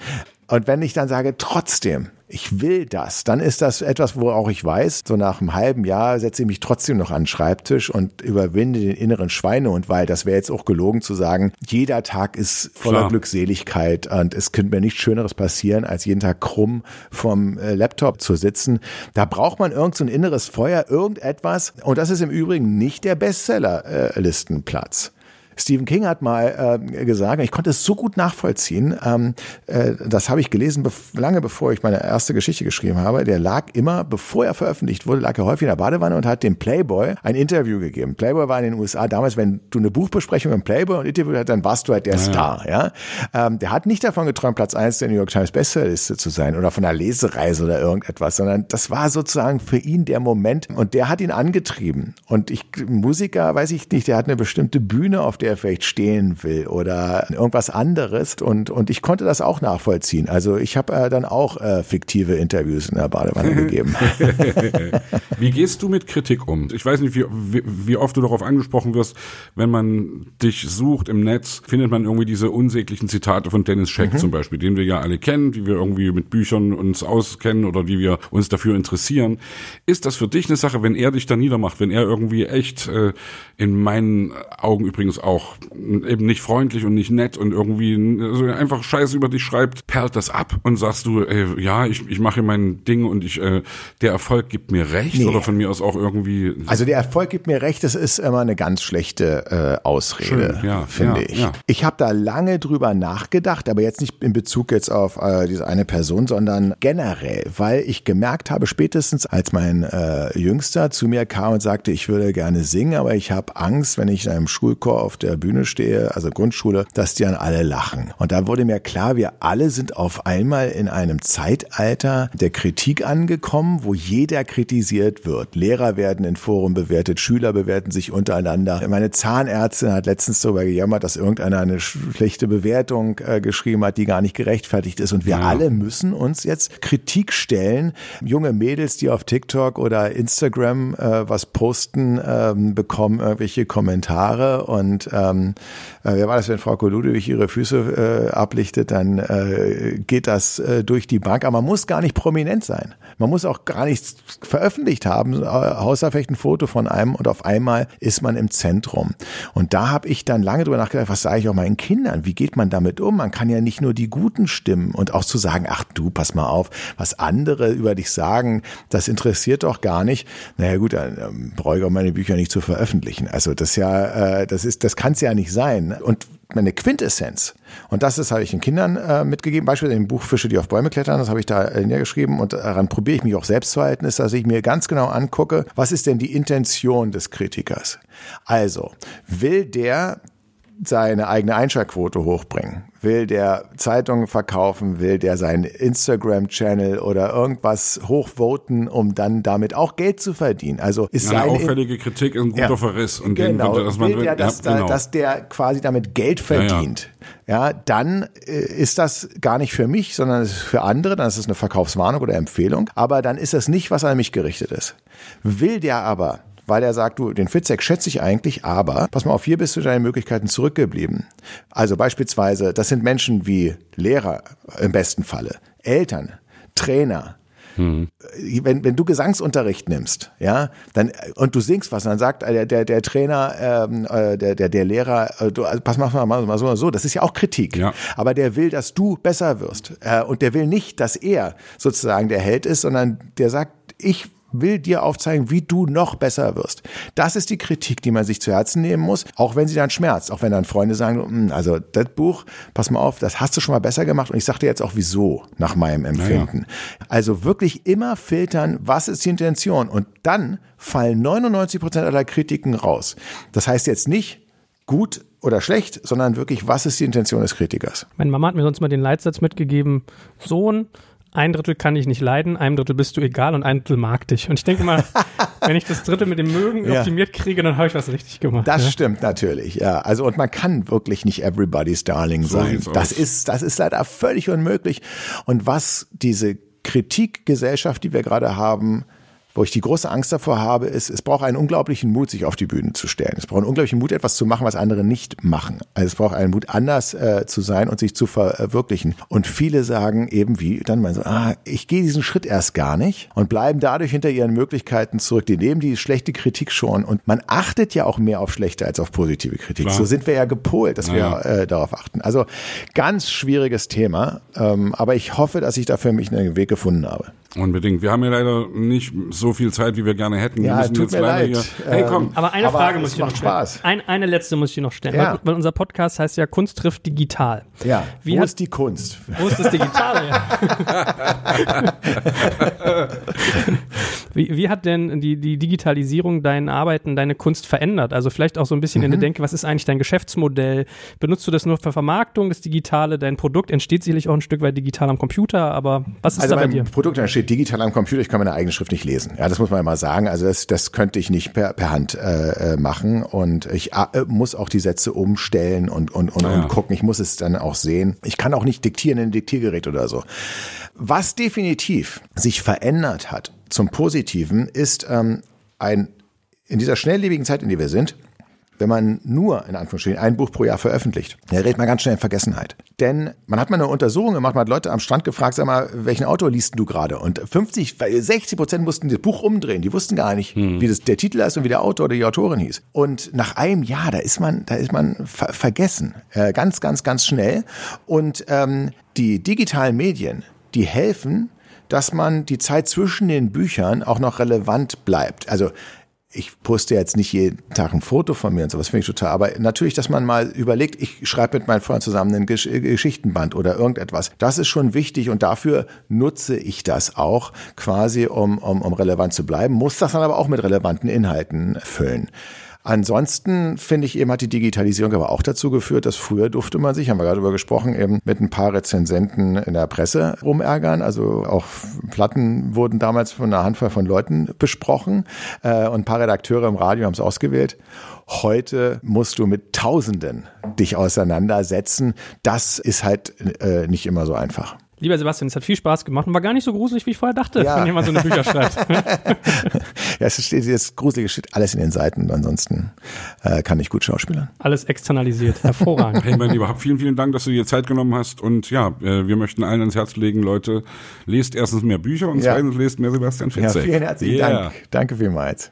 Und wenn ich dann sage, trotzdem, ich will das, dann ist das etwas, wo auch ich weiß, so nach einem halben Jahr setze ich mich trotzdem noch an den Schreibtisch und überwinde den inneren Schweinehund, weil das wäre jetzt auch gelogen zu sagen, jeder Tag ist voller Klar. Glückseligkeit und es könnte mir nichts Schöneres passieren, als jeden Tag krumm vom äh, Laptop zu sitzen. Da braucht man irgend so ein inneres Feuer, irgendetwas. Und das ist im Übrigen nicht der Bestseller-Listenplatz. Stephen King hat mal äh, gesagt, ich konnte es so gut nachvollziehen, ähm, äh, das habe ich gelesen, bef lange bevor ich meine erste Geschichte geschrieben habe. Der lag immer, bevor er veröffentlicht wurde, lag er häufig in der Badewanne und hat dem Playboy ein Interview gegeben. Playboy war in den USA damals, wenn du eine Buchbesprechung im Playboy und Interview hattest, dann warst du halt der ja. Star. Ja? Ähm, der hat nicht davon geträumt, Platz eins der New York Times Bestsellerliste zu sein oder von einer Lesereise oder irgendetwas, sondern das war sozusagen für ihn der Moment und der hat ihn angetrieben. Und ich, Musiker, weiß ich nicht, der hat eine bestimmte Bühne, auf der der vielleicht stehen will oder irgendwas anderes. Und, und ich konnte das auch nachvollziehen. Also ich habe äh, dann auch äh, fiktive Interviews in der Badewanne gegeben. wie gehst du mit Kritik um? Ich weiß nicht, wie, wie, wie oft du darauf angesprochen wirst, wenn man dich sucht im Netz, findet man irgendwie diese unsäglichen Zitate von Dennis Scheck mhm. zum Beispiel, den wir ja alle kennen, wie wir irgendwie mit Büchern uns auskennen oder wie wir uns dafür interessieren. Ist das für dich eine Sache, wenn er dich da niedermacht, wenn er irgendwie echt äh, in meinen Augen übrigens auch auch eben nicht freundlich und nicht nett und irgendwie also einfach Scheiße über dich schreibt, perlt das ab und sagst du, ey, ja, ich, ich mache mein Ding und ich, äh, der Erfolg gibt mir recht nee. oder von mir aus auch irgendwie. Also der Erfolg gibt mir recht, das ist immer eine ganz schlechte äh, Ausrede, Schön, ja, finde ja, ich. Ja. Ich habe da lange drüber nachgedacht, aber jetzt nicht in Bezug jetzt auf äh, diese eine Person, sondern generell, weil ich gemerkt habe, spätestens als mein äh, Jüngster zu mir kam und sagte, ich würde gerne singen, aber ich habe Angst, wenn ich in einem Schulchor auf der der Bühne stehe, also Grundschule, dass die dann alle lachen. Und da wurde mir klar, wir alle sind auf einmal in einem Zeitalter der Kritik angekommen, wo jeder kritisiert wird. Lehrer werden in Foren bewertet, Schüler bewerten sich untereinander. Meine Zahnärztin hat letztens darüber gejammert, dass irgendeiner eine schlechte Bewertung äh, geschrieben hat, die gar nicht gerechtfertigt ist. Und wir ja. alle müssen uns jetzt Kritik stellen. Junge Mädels, die auf TikTok oder Instagram äh, was posten, äh, bekommen irgendwelche Kommentare und ähm, äh, wer war das, wenn Frau Ludwig ihre Füße äh, ablichtet, dann äh, geht das äh, durch die Bank. Aber man muss gar nicht prominent sein. Man muss auch gar nichts veröffentlicht haben, äh, außer vielleicht ein Foto von einem und auf einmal ist man im Zentrum. Und da habe ich dann lange drüber nachgedacht, was sage ich auch meinen Kindern? Wie geht man damit um? Man kann ja nicht nur die Guten stimmen und auch zu sagen, ach du, pass mal auf, was andere über dich sagen, das interessiert doch gar nicht. Naja gut, dann ähm, brauche ich auch meine Bücher nicht zu veröffentlichen. Also das ja, äh, das ist, das kann es ja nicht sein. Und meine Quintessenz. Und das ist, habe ich den Kindern äh, mitgegeben, beispielsweise im Buch Fische, die auf Bäume klettern, das habe ich da äh, niedergeschrieben und daran probiere ich mich auch selbst zu halten, ist, dass ich mir ganz genau angucke, was ist denn die Intention des Kritikers? Also, will der seine eigene Einschaltquote hochbringen? Will der Zeitungen verkaufen? Will der seinen Instagram-Channel oder irgendwas hochvoten, um dann damit auch Geld zu verdienen? Also ist eine auffällige Kritik ist ein guter ja, Verriss und genau, den, dass man will der, dass, ja, genau. dass der quasi damit Geld verdient. Ja, ja. ja dann äh, ist das gar nicht für mich, sondern es ist für andere. Dann ist es eine Verkaufswarnung oder Empfehlung. Aber dann ist das nicht, was an mich gerichtet ist. Will der aber weil er sagt, du, den Fitzek schätze ich eigentlich, aber pass mal auf, hier bist du deine Möglichkeiten zurückgeblieben. Also beispielsweise, das sind Menschen wie Lehrer im besten Falle, Eltern, Trainer, hm. Wenn, wenn du Gesangsunterricht nimmst, ja, dann und du singst was, dann sagt der der, der Trainer, ähm, äh, der, der der Lehrer, äh, du, also pass mal, mal, mal so mal so, das ist ja auch Kritik. Ja. Aber der will, dass du besser wirst äh, und der will nicht, dass er sozusagen der Held ist, sondern der sagt, ich will dir aufzeigen, wie du noch besser wirst. Das ist die Kritik, die man sich zu Herzen nehmen muss, auch wenn sie dann schmerzt, auch wenn dann Freunde sagen, hm, also das Buch, pass mal auf, das hast du schon mal besser gemacht und ich sag dir jetzt auch wieso nach meinem Empfinden. Ja. Also wirklich immer filtern, was ist die Intention und dann fallen 99 Prozent aller Kritiken raus. Das heißt jetzt nicht gut oder schlecht, sondern wirklich, was ist die Intention des Kritikers? Meine Mama hat mir sonst mal den Leitsatz mitgegeben, Sohn, ein Drittel kann ich nicht leiden, einem Drittel bist du egal und ein Drittel mag dich. Und ich denke mal, wenn ich das Drittel mit dem Mögen ja. optimiert kriege, dann habe ich was richtig gemacht. Das ja. stimmt natürlich, ja. Also und man kann wirklich nicht everybody's darling so sein. Das ist, das ist leider völlig unmöglich. Und was diese Kritikgesellschaft, die wir gerade haben, wo ich die große Angst davor habe, ist, es braucht einen unglaublichen Mut, sich auf die Bühne zu stellen. Es braucht einen unglaublichen Mut, etwas zu machen, was andere nicht machen. Also es braucht einen Mut, anders äh, zu sein und sich zu verwirklichen. Und viele sagen eben wie, dann mal so, ah, ich gehe diesen Schritt erst gar nicht und bleiben dadurch hinter ihren Möglichkeiten zurück. Die nehmen die schlechte Kritik schon und man achtet ja auch mehr auf schlechte als auf positive Kritik. Klar. So sind wir ja gepolt, dass ja. wir äh, darauf achten. Also ganz schwieriges Thema, ähm, aber ich hoffe, dass ich da für mich einen Weg gefunden habe. Unbedingt. Wir haben ja leider nicht so viel Zeit, wie wir gerne hätten. Ja, wir müssen tut jetzt mir leid. Hier, hey, komm. Aber eine aber Frage muss ich noch stellen. Spaß. Ein, eine letzte muss ich noch stellen. Ja. Weil, weil, unser Podcast heißt ja Kunst trifft digital. Ja. Wie wo hat, ist die Kunst? Wo ist das Digitale? wie, wie hat denn die, die Digitalisierung dein Arbeiten, deine Kunst verändert? Also vielleicht auch so ein bisschen mhm. in der mhm. Denke, was ist eigentlich dein Geschäftsmodell? Benutzt du das nur für Vermarktung, das Digitale? Dein Produkt entsteht sicherlich auch ein Stück weit digital am Computer, aber was ist also da bei dir? Produkt entsteht digital am Computer, ich kann meine eigene Schrift nicht lesen. Ja, das muss man mal sagen. Also das, das könnte ich nicht per, per Hand äh, äh machen und ich äh, muss auch die Sätze umstellen und, und, und, ja. und gucken. Ich muss es dann auch sehen. Ich kann auch nicht diktieren in ein Diktiergerät oder so. Was definitiv sich verändert hat zum Positiven ist ähm, ein in dieser schnelllebigen Zeit, in der wir sind, wenn man nur, in Anführungsstrichen, ein Buch pro Jahr veröffentlicht, dann gerät man ganz schnell in Vergessenheit. Denn man hat mal eine Untersuchung gemacht, man hat Leute am Strand gefragt, sag mal, welchen Autor liest du gerade? Und 50, 60 Prozent mussten das Buch umdrehen. Die wussten gar nicht, hm. wie das der Titel ist und wie der Autor oder die Autorin hieß. Und nach einem Jahr, da ist man, da ist man ver vergessen. Äh, ganz, ganz, ganz schnell. Und ähm, die digitalen Medien, die helfen, dass man die Zeit zwischen den Büchern auch noch relevant bleibt. Also ich poste jetzt nicht jeden Tag ein Foto von mir und sowas, finde ich total. Aber natürlich, dass man mal überlegt, ich schreibe mit meinen Freunden zusammen ein Gesch Geschichtenband oder irgendetwas. Das ist schon wichtig und dafür nutze ich das auch quasi, um, um, um relevant zu bleiben. Muss das dann aber auch mit relevanten Inhalten füllen. Ansonsten finde ich eben hat die Digitalisierung aber auch dazu geführt, dass früher durfte man sich, haben wir gerade darüber gesprochen, eben mit ein paar Rezensenten in der Presse rumärgern. Also auch Platten wurden damals von einer Handvoll von Leuten besprochen äh, und ein paar Redakteure im Radio haben es ausgewählt. Heute musst du mit Tausenden dich auseinandersetzen. Das ist halt äh, nicht immer so einfach. Lieber Sebastian, es hat viel Spaß gemacht und war gar nicht so gruselig, wie ich vorher dachte, ja. wenn jemand so eine Bücher schreibt. ja, es steht jetzt gruselige Shit alles in den Seiten und ansonsten äh, kann ich gut schauspielern. Alles externalisiert. Hervorragend. hey, mein Lieber, vielen, vielen Dank, dass du dir Zeit genommen hast und ja, äh, wir möchten allen ans Herz legen, Leute, lest erstens mehr Bücher und ja. zweitens lest mehr Sebastian Fitzek. Ja, vielen herzlichen yeah. Dank. Danke vielmals.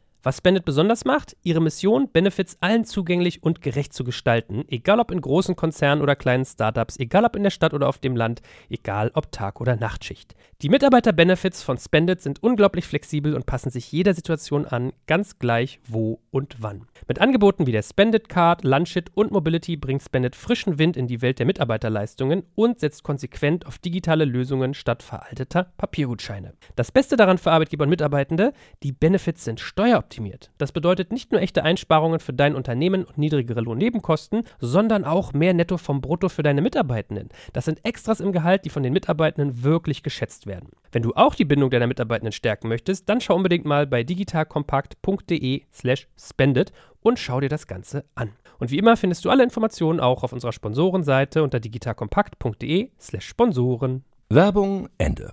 Was Spendet besonders macht, ihre Mission, Benefits allen zugänglich und gerecht zu gestalten, egal ob in großen Konzernen oder kleinen Startups, egal ob in der Stadt oder auf dem Land, egal ob Tag- oder Nachtschicht. Die Mitarbeiter-Benefits von Spendit sind unglaublich flexibel und passen sich jeder Situation an, ganz gleich wo und wann. Mit Angeboten wie der Spendit Card, Lunchit und Mobility bringt Spendit frischen Wind in die Welt der Mitarbeiterleistungen und setzt konsequent auf digitale Lösungen statt veralteter Papiergutscheine. Das Beste daran für Arbeitgeber und Mitarbeitende, die Benefits sind steueroptimiert optimiert. Das bedeutet nicht nur echte Einsparungen für dein Unternehmen und niedrigere Lohnnebenkosten, sondern auch mehr Netto vom Brutto für deine Mitarbeitenden. Das sind Extras im Gehalt, die von den Mitarbeitenden wirklich geschätzt werden. Wenn du auch die Bindung deiner Mitarbeitenden stärken möchtest, dann schau unbedingt mal bei digitalkompakt.de/slash spendet und schau dir das Ganze an. Und wie immer findest du alle Informationen auch auf unserer Sponsorenseite unter digitalkompakt.de/slash Sponsoren. Werbung Ende.